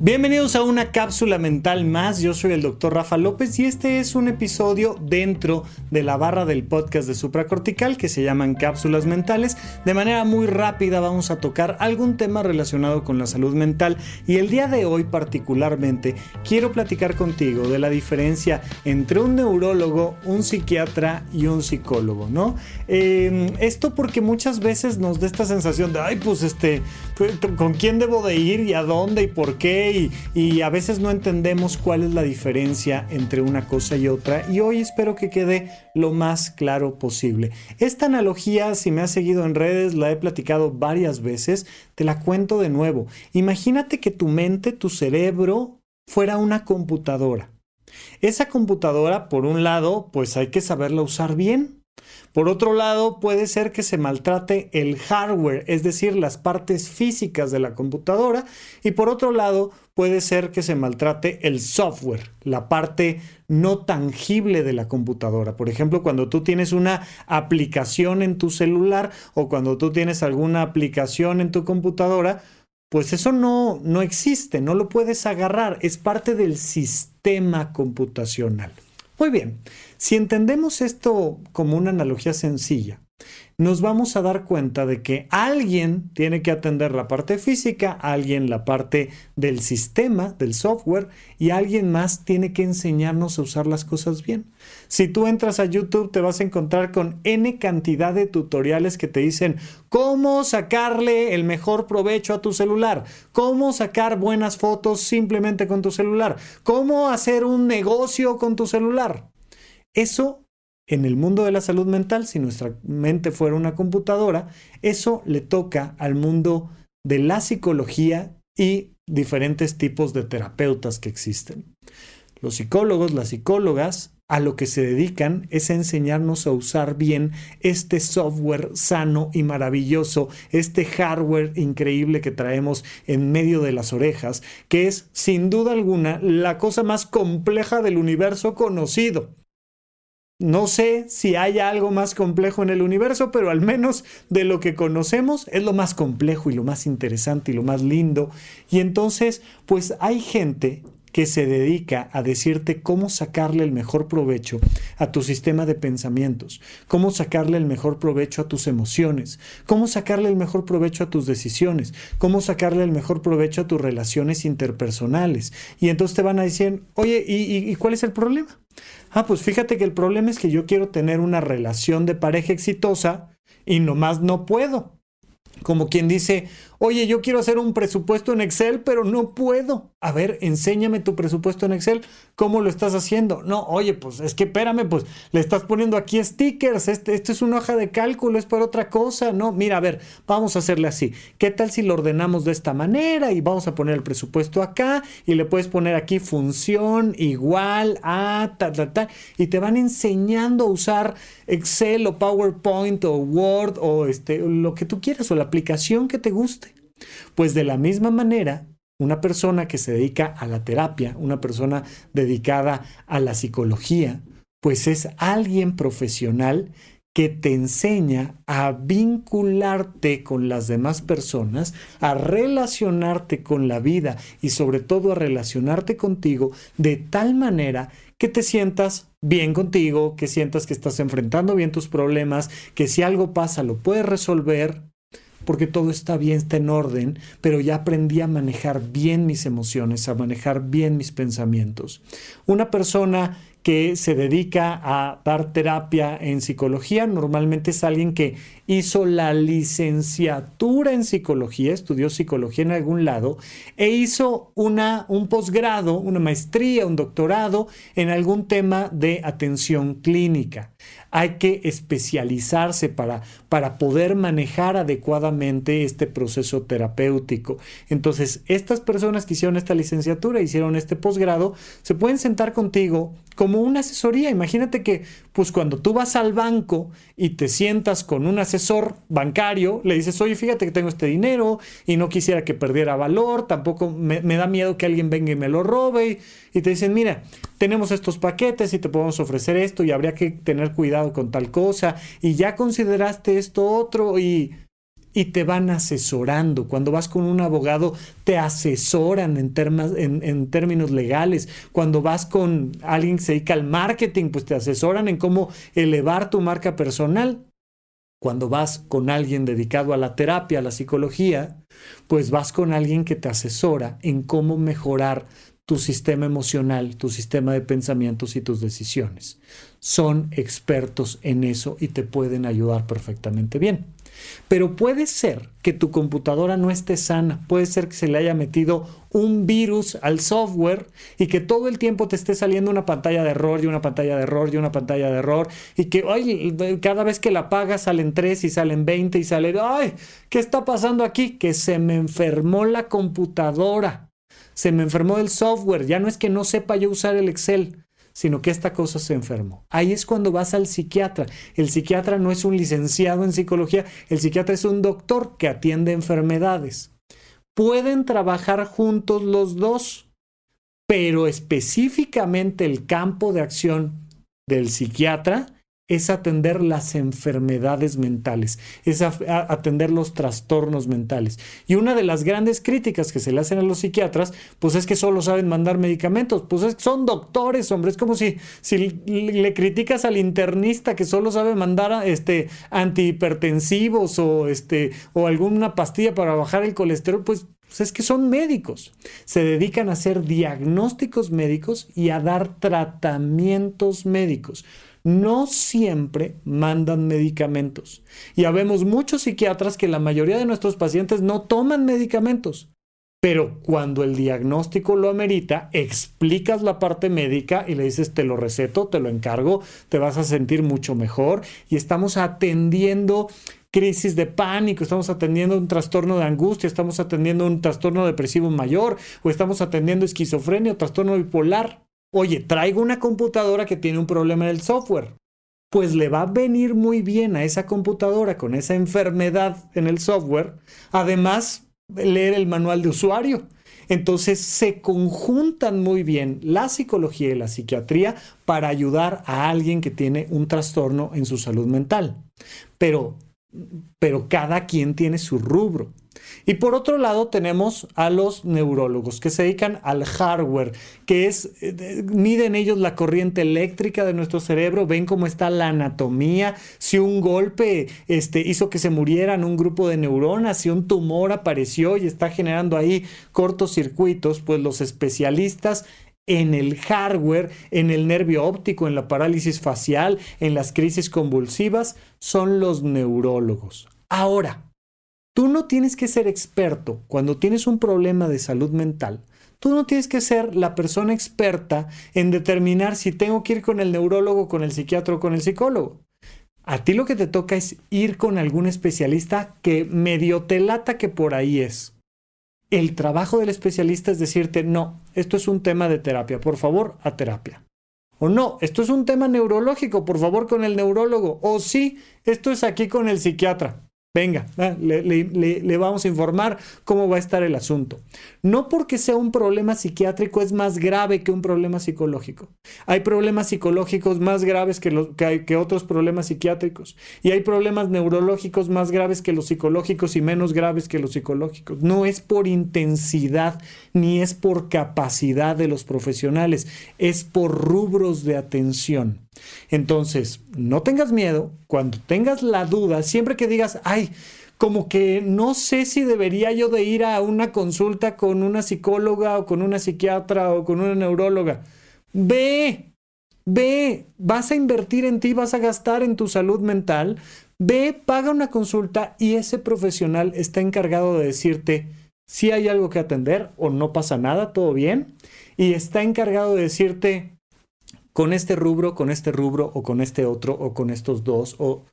Bienvenidos a una cápsula mental más, yo soy el doctor Rafa López y este es un episodio dentro de la barra del podcast de supracortical que se llaman cápsulas mentales. De manera muy rápida vamos a tocar algún tema relacionado con la salud mental y el día de hoy particularmente quiero platicar contigo de la diferencia entre un neurólogo, un psiquiatra y un psicólogo, ¿no? Eh, esto porque muchas veces nos da esta sensación de, ay, pues este, ¿con quién debo de ir y a dónde y por qué? y, a veces no entendemos cuál es la diferencia entre una cosa y otra y hoy espero que quede lo más claro posible. Esta analogía, si me has seguido en redes, la he platicado varias veces, te la cuento de nuevo. Imagínate que tu mente, tu cerebro, fuera una computadora. Esa computadora, por un lado, pues hay que saberla usar bien. Por otro lado, puede ser que se maltrate el hardware, es decir, las partes físicas de la computadora. Y por otro lado, puede ser que se maltrate el software, la parte no tangible de la computadora. Por ejemplo, cuando tú tienes una aplicación en tu celular o cuando tú tienes alguna aplicación en tu computadora, pues eso no, no existe, no lo puedes agarrar, es parte del sistema computacional. Muy bien, si entendemos esto como una analogía sencilla, nos vamos a dar cuenta de que alguien tiene que atender la parte física, alguien la parte del sistema, del software, y alguien más tiene que enseñarnos a usar las cosas bien. Si tú entras a YouTube te vas a encontrar con N cantidad de tutoriales que te dicen cómo sacarle el mejor provecho a tu celular, cómo sacar buenas fotos simplemente con tu celular, cómo hacer un negocio con tu celular. Eso en el mundo de la salud mental, si nuestra mente fuera una computadora, eso le toca al mundo de la psicología y diferentes tipos de terapeutas que existen. Los psicólogos, las psicólogas, a lo que se dedican es a enseñarnos a usar bien este software sano y maravilloso, este hardware increíble que traemos en medio de las orejas, que es sin duda alguna la cosa más compleja del universo conocido. No sé si hay algo más complejo en el universo, pero al menos de lo que conocemos es lo más complejo y lo más interesante y lo más lindo. Y entonces, pues hay gente que se dedica a decirte cómo sacarle el mejor provecho a tu sistema de pensamientos, cómo sacarle el mejor provecho a tus emociones, cómo sacarle el mejor provecho a tus decisiones, cómo sacarle el mejor provecho a tus relaciones interpersonales. Y entonces te van a decir, oye, ¿y, cuál es el problema? Ah, pues fíjate que el problema es que yo quiero tener una relación de pareja exitosa y nomás no puedo. Como quien dice, oye, yo quiero hacer un presupuesto en Excel, pero no puedo. A ver, enséñame tu presupuesto en Excel. ¿Cómo lo estás haciendo? No, oye, pues es que espérame, pues le estás poniendo aquí stickers. Este, esto es una hoja de cálculo, es para otra cosa. No, mira, a ver, vamos a hacerle así. ¿Qué tal si lo ordenamos de esta manera y vamos a poner el presupuesto acá y le puedes poner aquí función igual a ta, ta, ta. Y te van enseñando a usar Excel o PowerPoint o Word o este, lo que tú quieras o la aplicación que te guste. Pues de la misma manera, una persona que se dedica a la terapia, una persona dedicada a la psicología, pues es alguien profesional que te enseña a vincularte con las demás personas, a relacionarte con la vida y sobre todo a relacionarte contigo de tal manera que te sientas bien contigo, que sientas que estás enfrentando bien tus problemas, que si algo pasa lo puedes resolver, porque todo está bien, está en orden, pero ya aprendí a manejar bien mis emociones, a manejar bien mis pensamientos. Una persona que se dedica a dar terapia en psicología normalmente es alguien que hizo la licenciatura en psicología, estudió psicología en algún lado e hizo una, un posgrado, una maestría, un doctorado en algún tema de atención clínica hay que especializarse para, para poder manejar adecuadamente este proceso terapéutico. Entonces, estas personas que hicieron esta licenciatura, hicieron este posgrado, se pueden sentar contigo una asesoría. Imagínate que, pues cuando tú vas al banco y te sientas con un asesor bancario, le dices, oye, fíjate que tengo este dinero y no quisiera que perdiera valor, tampoco me, da miedo que alguien venga y me lo robe. Y te dicen, mira, tenemos estos paquetes y te podemos ofrecer esto y habría que tener cuidado con tal cosa y ya consideraste esto otro y, y te van asesorando. Cuando vas con un abogado, te asesoran en, en, términos legales. Cuando vas con alguien que se dedica al marketing, pues te asesoran en cómo elevar tu marca personal. Cuando vas con alguien dedicado a la terapia, a la psicología, pues vas con alguien que te asesora en cómo mejorar tu sistema emocional, tu sistema de pensamientos y tus decisiones. Son expertos en eso y te pueden ayudar perfectamente bien. Pero puede ser que tu computadora no esté sana, puede ser que se le haya metido un virus al software y que todo el tiempo te esté saliendo una pantalla de error y una pantalla de error y una pantalla de error y que cada vez que la apagas salen 3 y salen 20 y salen, ay, ¿qué está pasando aquí? Que se me enfermó la computadora, se me enfermó el software, ya no es que no sepa yo usar el Excel sino que esta cosa se enfermó. Ahí es cuando vas al psiquiatra. El psiquiatra no es un licenciado en psicología, el psiquiatra es un doctor que atiende enfermedades. Pueden trabajar juntos los dos, pero específicamente el campo de acción del psiquiatra es atender las enfermedades mentales, es atender los trastornos mentales. Y una de las grandes críticas que se le hacen a los psiquiatras, pues es que solo saben mandar medicamentos, pues es, son doctores, hombre, es como si, si le criticas al internista que solo sabe mandar este, antihipertensivos o, este, o alguna pastilla para bajar el colesterol, pues pues es que son médicos. Se dedican a hacer diagnósticos médicos y a dar tratamientos médicos no siempre mandan medicamentos. Y habemos muchos psiquiatras que la mayoría de nuestros pacientes no toman medicamentos. Pero cuando el diagnóstico lo amerita, explicas la parte médica y le dices, te lo receto, te lo encargo, te vas a sentir mucho mejor. Y estamos atendiendo crisis de pánico, estamos atendiendo un trastorno de angustia, estamos atendiendo un trastorno depresivo mayor o estamos atendiendo esquizofrenia o trastorno bipolar. Oye, traigo una computadora que tiene un problema en el software. Pues le va a venir muy bien a esa computadora con esa enfermedad en el software. Además, leer el manual de usuario. Entonces se conjuntan muy bien la psicología y la psiquiatría para ayudar a alguien que tiene un trastorno en su salud mental. Pero, pero cada quien tiene su rubro. Y por otro lado tenemos a los neurólogos que se dedican al hardware, que es, eh, miden ellos la corriente eléctrica de nuestro cerebro, ven cómo está la anatomía, si un golpe este, hizo que se murieran un grupo de neuronas, si un tumor apareció y está generando ahí cortocircuitos, pues los especialistas en el hardware, en el nervio óptico, en la parálisis facial, en las crisis convulsivas, son los neurólogos. Ahora, Tú no tienes que ser experto cuando tienes un problema de salud mental. Tú no tienes que ser la persona experta en determinar si tengo que ir con el neurólogo, con el psiquiatra o con el psicólogo. A ti lo que te toca es ir con algún especialista que medio te lata que por ahí es. El trabajo del especialista es decirte, no, esto es un tema de terapia, por favor, a terapia. O no, esto es un tema neurológico, por favor, con el neurólogo. O sí, esto es aquí con el psiquiatra. Venga, le, vamos a informar cómo va a estar el asunto. No porque sea un problema psiquiátrico es más grave que un problema psicológico. Hay problemas psicológicos más graves que, otros problemas psiquiátricos. Y hay problemas neurológicos más graves que los psicológicos y menos graves que los psicológicos. No es por intensidad ni es por capacidad de los profesionales, es por rubros de atención. Entonces, no tengas miedo, cuando tengas la duda, siempre que digas, ay, como que no sé si debería yo de ir a una consulta con una psicóloga o con una psiquiatra o con una neuróloga. Ve, ve, vas a invertir en ti, vas a gastar en tu salud mental. Ve, paga una consulta y ese profesional está encargado de decirte si hay algo que atender o no pasa nada, todo bien. Y está encargado de decirte, con este rubro, con este rubro o con este otro o con estos dos, o...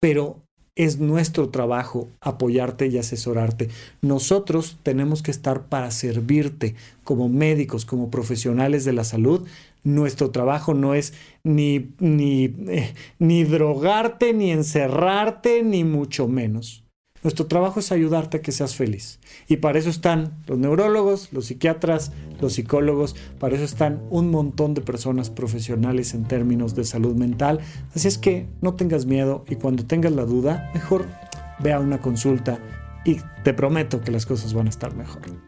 pero es nuestro trabajo apoyarte y asesorarte. Nosotros tenemos que estar para servirte como médicos, como profesionales de la salud. Nuestro trabajo no es ni, ni, eh, ni drogarte, ni encerrarte, ni mucho menos. Nuestro trabajo es ayudarte a que seas feliz. Y para eso están los neurólogos, los psiquiatras, los psicólogos, para eso están un montón de personas profesionales en términos de salud mental. Así es que no tengas miedo y cuando tengas la duda, mejor ve a una consulta y te prometo que las cosas van a estar mejor.